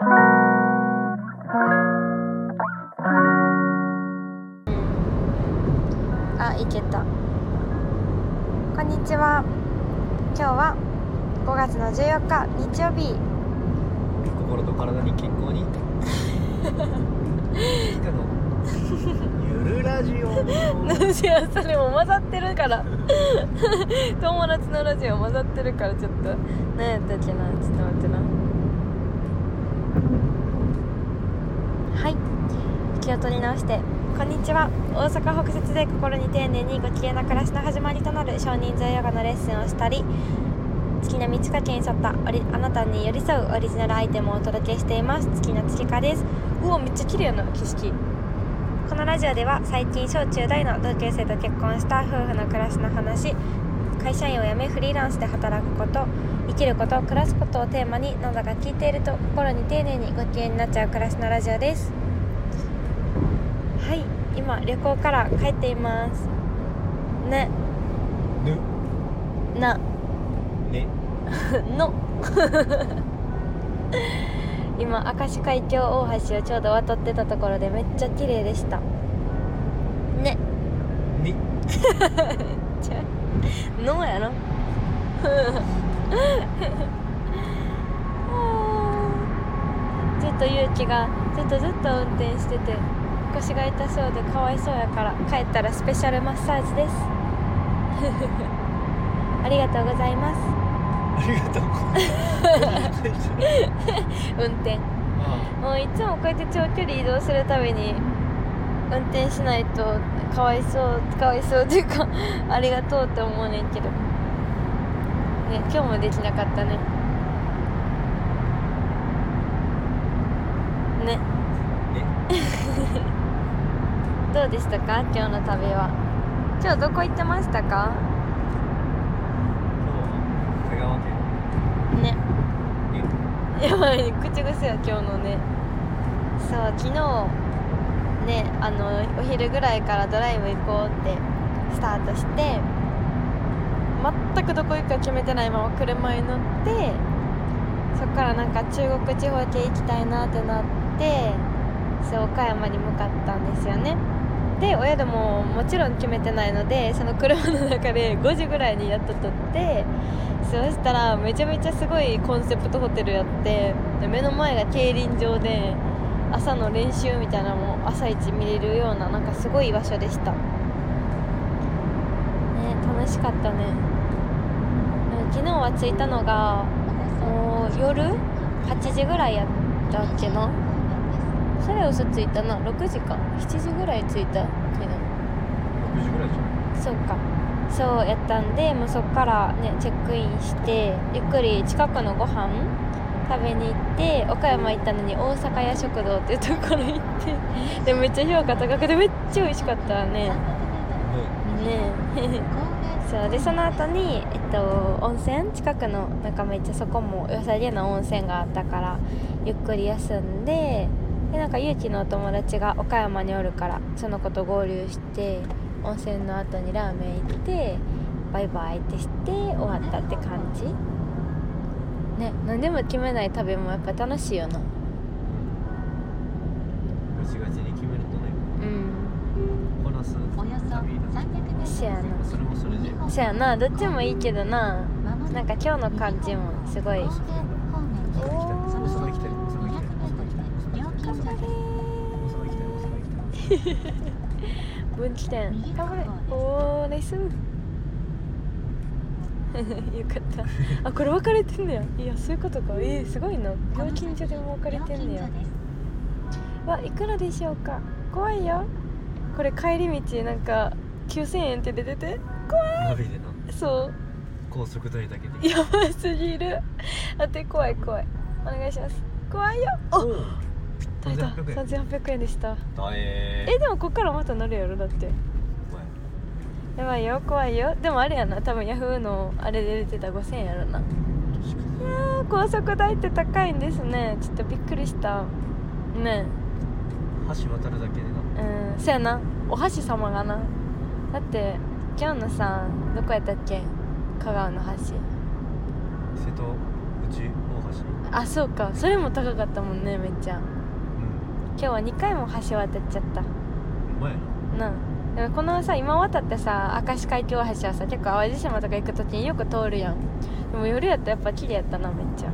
あいけた。こんにちは。今日は5月の14日日曜日。心と体に健康に。いかのゆるラジオ。いやそれも混ざってるから。友達のラジオ混ざってるからちょっと。何やったっけな。ちょっと待ってなはい気を取り直してこんにちは。大阪北節で心に丁寧にご機嫌な暮らしの始まりとなる少人数ヨガのレッスンをしたり月の満ち欠けに沿ったあなたに寄り添うオリジナルアイテムをお届けしています。月の月花です。うわめっちゃ綺麗な景色。このラジオでは最近小中大の同級生と結婚した夫婦の暮らしの話会社員を辞めフリーランスで働くこと生きること暮らすことをテーマになんだか聞いていると心に丁寧にご機嫌になっちゃう暮らしのラジオです。今旅行から帰っています。ね。ぬな。ね。の。今明石海峡大橋をちょうど渡ってたところでめっちゃ綺麗でした。ね。にちゃのやろ。ずっと勇気がずっとずっと運転してて腰が痛そうでかわいそうやから帰ったらスペシャルマッサージです。ありがとうございます。ありがとう 運転。あもういつもこうやって長距離移動するたびに運転しないとかわいそうかわいそうっていうか ありがとうって思うねんけど。ね今日もできなかったねねねどうでしたか？今日の旅は。今日どこ行ってましたか？今日は香川県。ね。えやばい口癖や今日のね。そう昨日ねあのお昼ぐらいからドライブ行こうってスタートして全くどこ行くか決めてないまま車に乗ってそっからなんか中国地方系行きたいなってなってそう岡山に向かったんですよねで親でももちろん決めてないのでその車の中で 5時ぐらいにやっと撮ってそうしたらめちゃめちゃすごいコンセプトホテルやってで目の前が競輪場で朝の練習みたいなのも朝一見れるようななんかすごい場所でした。ね楽しかったね。うん昨日は着いたのがもう夜？8時ぐらいやったっけな？それ嘘ついたな。6時か。7時ぐらい着いた昨日6時ぐらいじゃそうか。そうやったんでもうそっからねチェックインしてゆっくり近くのご飯食べに行って岡山行ったのに大阪屋食堂っていうところ行って。でめっちゃ評価高くてめっちゃ美味しかったね。ね。ん そう。でその後にえっと温泉近くのなんかめっちゃそこも良さげな温泉があったからゆっくり休んででなんかゆうきのお友達が岡山におるからその子と合流して温泉の後にラーメン行ってバイバイってして終わったって感じ。ね何でも決めない旅もやっぱ楽しいよな。ガチガチに決めるとねうん。こなすせやな。それもそれで。せやな。どっちもいいけどな。なんか今日の感じもすごい分岐点。頑張れおーナイス。よかった。あこれ分かれてんねやいやそういうことか。えー、すごいな。料金所でも分かれてんねやわいくらでしょうか。怖いよ。これ帰り道なんか9000円って出てて。怖い。そ高速代だけで。うやばすぎる。あって怖い怖い。お願いします。怖いよ。おえた3800円。3800円でした。大変。えでもこっからまた乗るやろ？だって。やばいよ怖いよ。でもあれやな多分ヤフーのあれで出てた5000円やろな。いやー高速代って高いんですね。ちょっとびっくりした。ね。橋渡るだけでな。うんそやな。お箸様がな。だって今日のさどこやったっけ？香川の橋。瀬戸内大橋。あそうか。それも高かったもんねめっちゃ。うん今日は2回も橋渡っちゃった。うまいな。でもこのさ今渡ってさ明石海峡橋はさ結構淡路島とか行く時によく通るやん。でも夜やったらやっぱ綺麗やったなめっちゃ。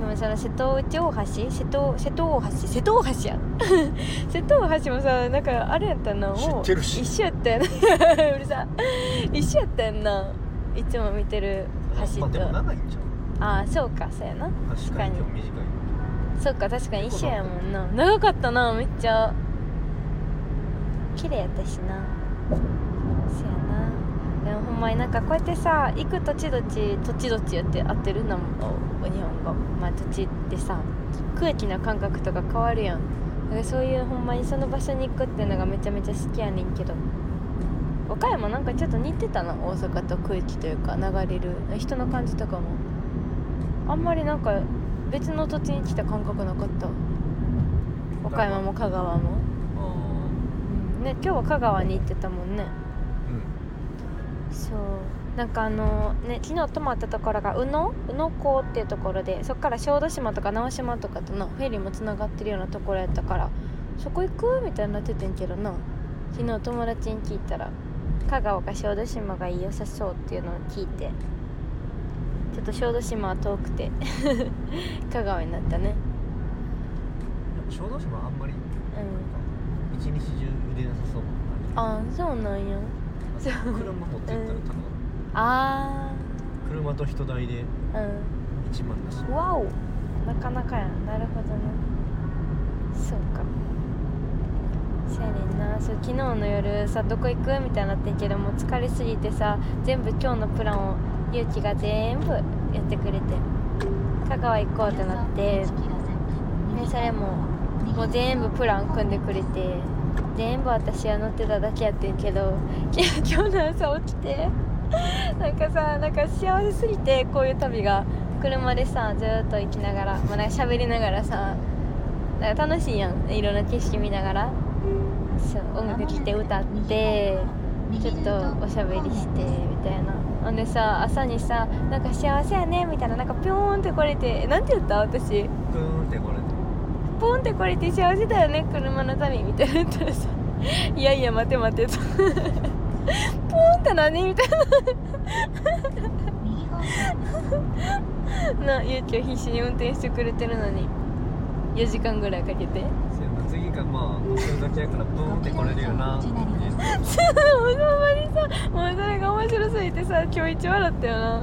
でもその瀬戸内大橋？瀬戸瀬戸大橋？瀬戸大橋や？瀬戸大橋もさなんかあれやったなもう。知ってるし。一緒やったやな うるさ。い一緒やったやんな。いつも見てる橋と。長いんじゃんああそうかそうやな。確かに今日短いそうか確かに一緒やもんな。長かったなめっちゃ。綺麗やったしな。そやな。でもほんまになんかこうやってさ行く土地土地土地土地やって合ってるのもお日本語まあ土地ってさ空気の感覚とか変わるやん。だからそういうほんまにその場所に行くっていうのがめちゃめちゃ好きやねんけど。岡山なんかちょっと似てたな大阪と空気というか流れる人の感じとかも。あんまりなんか別の土地に来た感覚なかった。岡山も香川も、あうん、ね今日は香川に行ってたもんね。あうん。そう。なんかあのね昨日泊まったところが宇野？宇野港っていうところでそっから小豆島とか直島とかとなフェリーもつながってるようなところやったからそこ行くみたいになっててんけどな。昨日友達に聞いたら香川か小豆島が良さそうっていうのを聞いてちょっと小豆島は遠くて 香川になったね。小豆島あんまりうん。一日中売れなさそうなあそうなんや。車持って行ったら高かっあた車と人代でー1万だし。うんわお。なかなかやなるほどね。そうか。そうやねんな。そう昨日の夜さどこ行く？みたいになってんけどもう疲れすぎてさ全部今日のプランをゆうきが全部やってくれて香川行こうってなってでそれももう全部プラン組んでくれて全部私は乗ってただけやってんけど今日の朝起きてなんかさなんか幸せすぎてこういう旅が車でさずっと行きながらまあなんか喋りながらさなんか楽しいやん。いろんな景色見ながらそう音楽聴いて歌ってちょっとおしゃべりしてみたいな。ほんでさ朝にさ「なんか幸せやね」みたいななんかピョーンってこれてなんて言った？私。プーンってこれでポンってこれて幸せだよね車の旅みたいな言ったらさ「いやいや待て待て」と「ポンって何?」みたいな。なゆうきは必死に運転してくれてるのに。4時間ぐらいかけて。次がまあ乗せるだけやからプーンってこれるよなって言ってもうほんまにさもうそれが面白すぎてさ今日一笑ったよなあ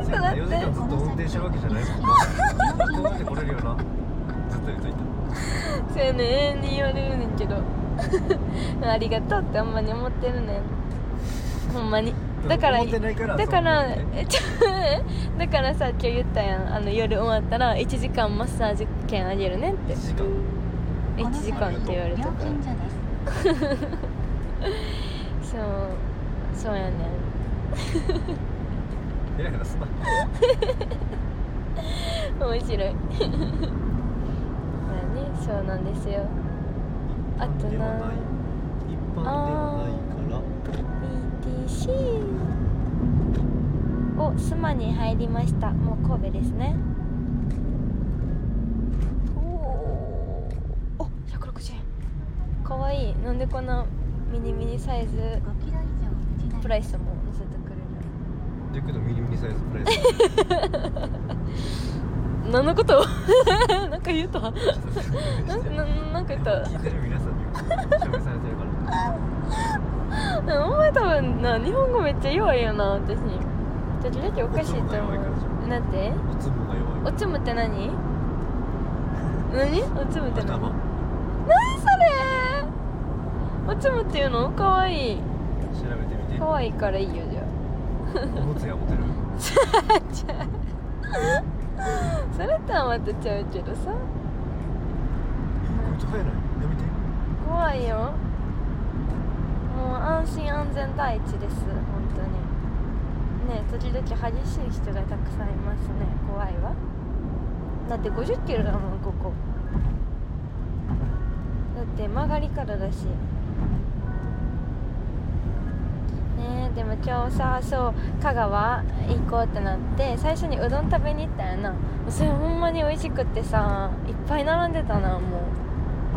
ーってなっ4時て間ずっと運転してるわけじゃないもんなプーンってこれるよなずっと言っといてそうやね永遠に言われるねんけどありがとうってあんまに思ってるねんほんまにだからだからそう思ってえちょだからさ今日言ったやんあの夜終わったら1時間マッサージ券あげるねんって。1時間。1時間って言われたから。そうそうやねん。面白い。まあねそうなんですよ。あとな一般ではないから。ETC お須磨に入りました。もう神戸ですね円かわい。いなんでこんなミニミニサイズプライスも載せてくれるだけどミニミニサイズプライス？何のこと？なんか言うたなななんか言った。聞いてる皆さんに証明されてるから。お前多分な日本語めっちゃ弱いよな私。時々おかしいと思う。なんて？おつむが弱い。おつむって何？何？おつむって何？頭。何それ？おつむっていうの？かわいい。調べてみて。かわいいからいいよじゃおむつや持てる？あ それとはまたちゃうけどさ。こいつ早ない？やめて。怖いよ。もう安心安全第一です本当に。ね時々激しい人がたくさんいますね。怖いわ。だって50キロだもんここ。だって曲がりからだしねねでも今日さそう香川行こうってなって最初にうどん食べに行ったよな。それほんまに美味しくってさいっぱい並んでたなもう。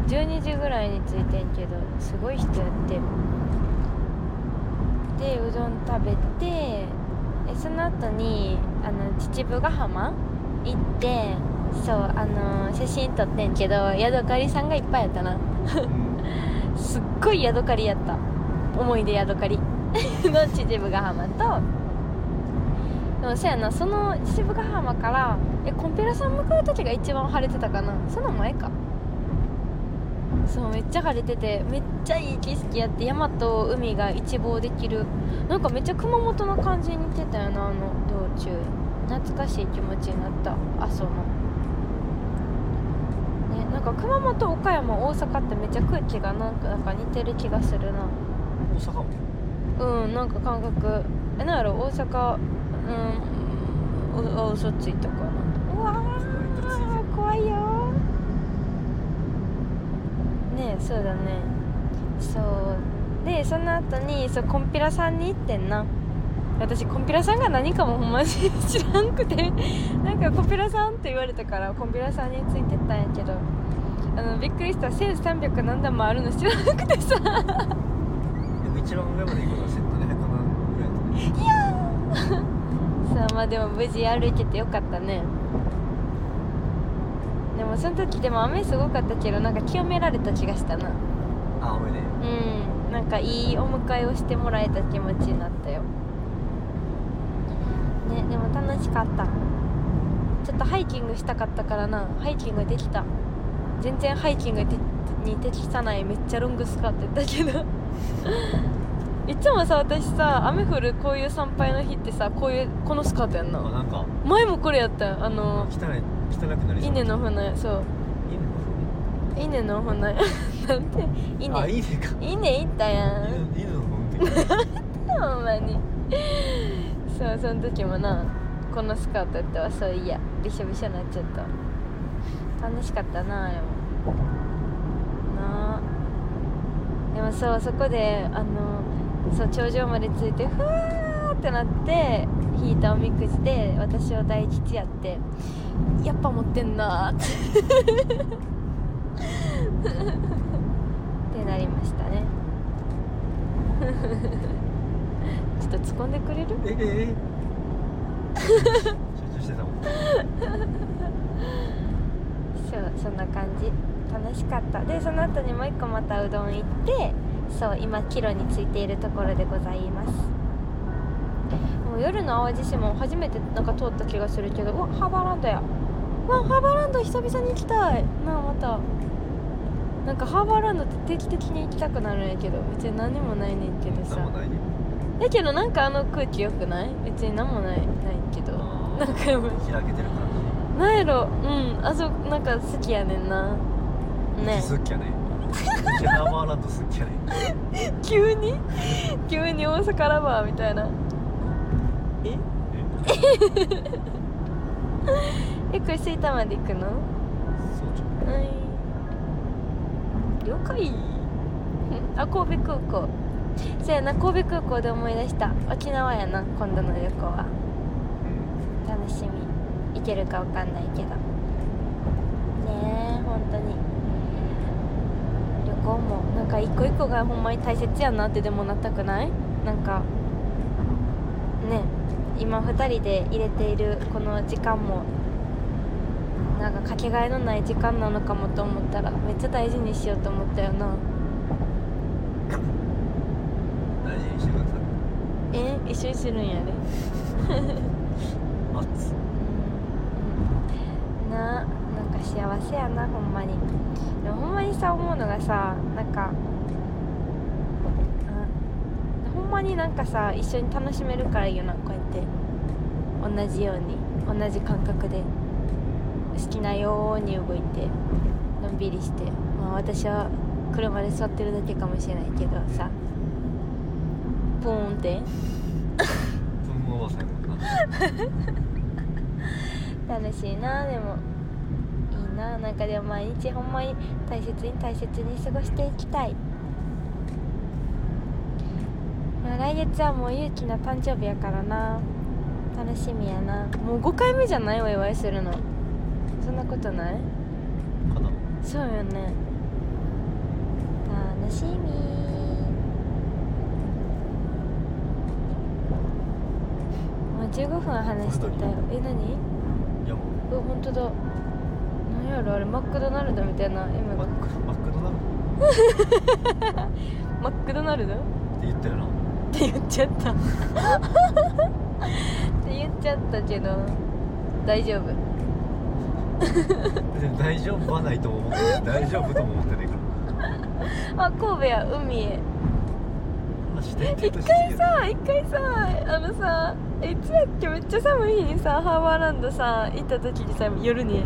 12時ぐらいに着いてんけどすごい人やって。でうどん食べてえその後にあの秩父ヶ浜行ってそうあの写真撮ってんけどヤドカリさんがいっぱいやったな。うん。すっごいヤドカリやった。思い出ヤドカリの秩父ヶ浜とでもそうやなその秩父ヶ浜からえコンペラさん向かう時が一番晴れてたかな？その前か。そうめっちゃ晴れててめっちゃいい景色やって山と海が一望できる。なんかめっちゃ熊本の感じに似てたよなあの道中。懐かしい気持ちになった阿蘇の。ねなんか熊本岡山大阪ってめっちゃ空気がなんかなんか似てる気がするな。大阪もうんなんか感覚。えなんやろ？大阪うんおお嘘ついたかなうわー怖いよ。ねえそうだね。そう。でその後にそうコンピラさんに行ってんな。私コンピラさんが何かもほんまに知らんくて。なんかコンピラさんって言われたからコンピラさんについてったんやけど。あのびっくりした。1300何段もあるの知らなくてさ。一番上まで行くのはセットで100万ぐらいだったねそうまあでも無事歩いててよかったね。でもその時でも雨すごかったけどなんか清められた気がしたな。あ雨で。うん。なんかいいお迎えをしてもらえた気持ちになったよ。ねでも楽しかった。ちょっとハイキングしたかったからな。ハイキングできた。全然ハイキングでに適さないめっちゃロングスカートやったけど いつもさ私さ雨降るこういう参拝の日ってさこういうこのスカートやんなあなんか。前もこれやったよ。あの汚い汚くなりそう。稲の船そう。稲の船 なんて稲。あいいねか。稲行ったやん。犬犬の本って。ほんまに。そうその時もなこのスカートやったわ。そういやびしょびしょになっちゃった。楽しかったなあれもでもそうそこであのそう頂上まで着いてふわーってなって引いたおみくじで私を大吉やってやっぱ持ってんなーって。なりましたね。ちょっと突っ込んでくれる？えええ集中してたもんそうそんな感じ楽しかった。でその後にもう一個またうどん行ってそう今帰路についているところでございます。もう夜の淡路島も初めてなんか通った気がするけどうわハーバーランドや。うわハーバーランド久々に行きたい。なあまた。なんかハーバーランドって定期的に行きたくなるんやけど別に何もないねんけどさ。何もないね。だけどなんかあの空気良くない？別に何もないないけど。なんか開けてる感なんやろ。うん。あそなんか好きやねんなじね好きやね。キャラバーランド好きやね。急に？急に大阪ラバーみたいな。え？え？これ吹田まで行くの？そうはい。了解。あ神戸空港。そうやな神戸空港で思い出した。沖縄やな今度の旅行は。うん。楽しみ。行けるかわかんないけどねえ本当に旅行もなんか一個一個がほんまに大切やなってでもなったくない？なんかね今2人で入れているこの時間もなんかかけがえのない時間なのかもと思ったらめっちゃ大事にしようと思ったよな。大事にしてください。え？一緒にするんやで。な幸せやなほんまに。でもほんまにさ思うのがさなんかあほんまになんかさ一緒に楽しめるからいいよなこうやって。同じように同じ感覚で。好きなように動いてのんびりして。まあ私は車で座ってるだけかもしれないけどさ。ポーンって。楽しいなでもな。なんかでも毎日ほんまに大切に大切に過ごしていきたい。まあ来月はもうゆうきの誕生日やからな。楽しみやな。もう5回目じゃないお祝いするの。そんなことない？そうよね。楽しみ。もう15分話してたよ。え何？いや。もうう本当だ。何やろあれマクドナルドみたいな M がマックマクドナルド？っ マクドナルド？って言ったよな。言っちゃった。って言っちゃったけど大丈夫。別に大丈夫はないとも思ってない大丈夫とも思ってないから。あ神戸や海へ。まあして一回さ一回さあのさいつやっけ？めっちゃ寒い日にさハーバーランドさ行った時にさ夜に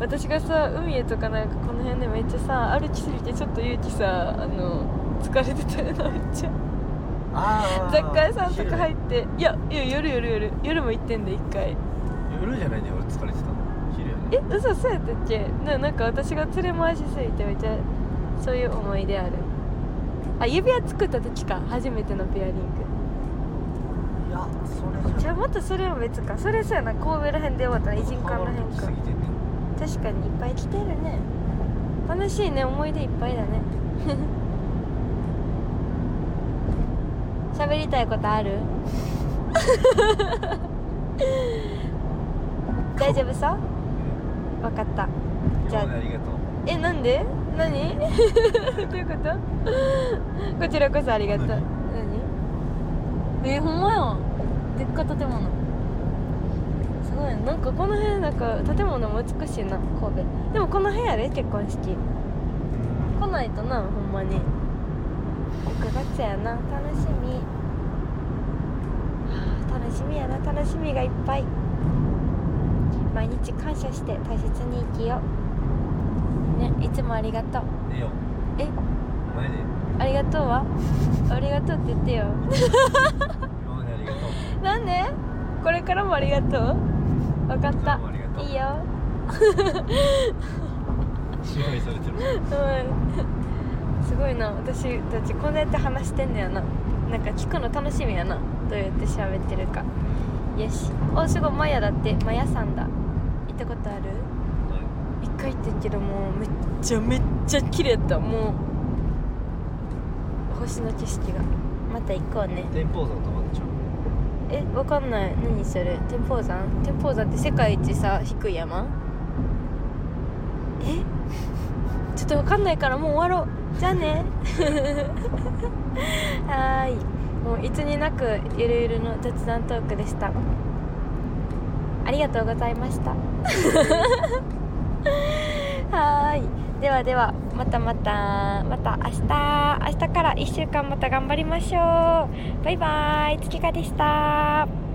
私がさ海へとかなんかこの辺でめっちゃさ歩きすぎてちょっと勇気さあの疲れてたよなめっちゃ。雑貨屋さんとか入っ昼ていやいや夜夜夜夜も行ってんで一回。夜じゃないね俺疲れてたの？昼やね。え嘘そうやったっけ？ななんか私が連れ回しすぎてめっちゃそういう思い出ある。あ指輪作った時か。初めてのペアリング。いやそれじゃ。じゃあまたそれは別か。それそうやな。神戸ら辺で終わったら偉人館ら辺か。過ぎて確かにいっぱい来てるね。楽しいね。思い出いっぱいだね。喋りたいことある？大丈夫そう？分かった。じゃあ。りがとう。えなんで？何？どういうこと？こちらこそありがとう。何？えほんまやん。でっか建物。すごいなんかこの辺なんか建物も美しいな神戸。でもこの辺やで結婚式。来ないとなほんまに。6月やな楽しみ。はあ楽しみやな楽しみがいっぱい。毎日感謝して大切に生きよう。ねいつもありがとう。え？えよえ前で。ありがとうは？ありがとうって言ってよ。今までありがとう。なんで？これからもありがとう？分かった。いつもありがとういいよ。支配されてる。うん。すごいな。私たちこうやって話してんねやな。なんか聞くの楽しみやな。どうやって喋ってるか。よし。おすごい。マヤだって。マヤさんだ。行ったことある？一回行ってんけどもうめっちゃめっちゃ綺麗やった。もう星の景色が。また行こうね。天保山とえわかんない。何それ？天保山天保山って世界一さ低い山？え？ちょっとわかんないからもう終わろう。じゃあね。はーい。もういつになくゆるゆるの雑談トークでした。ありがとうございました。はーい。ではでは。またまたまた明日明日から1週間また頑張りましょう。バイバイ月花でした。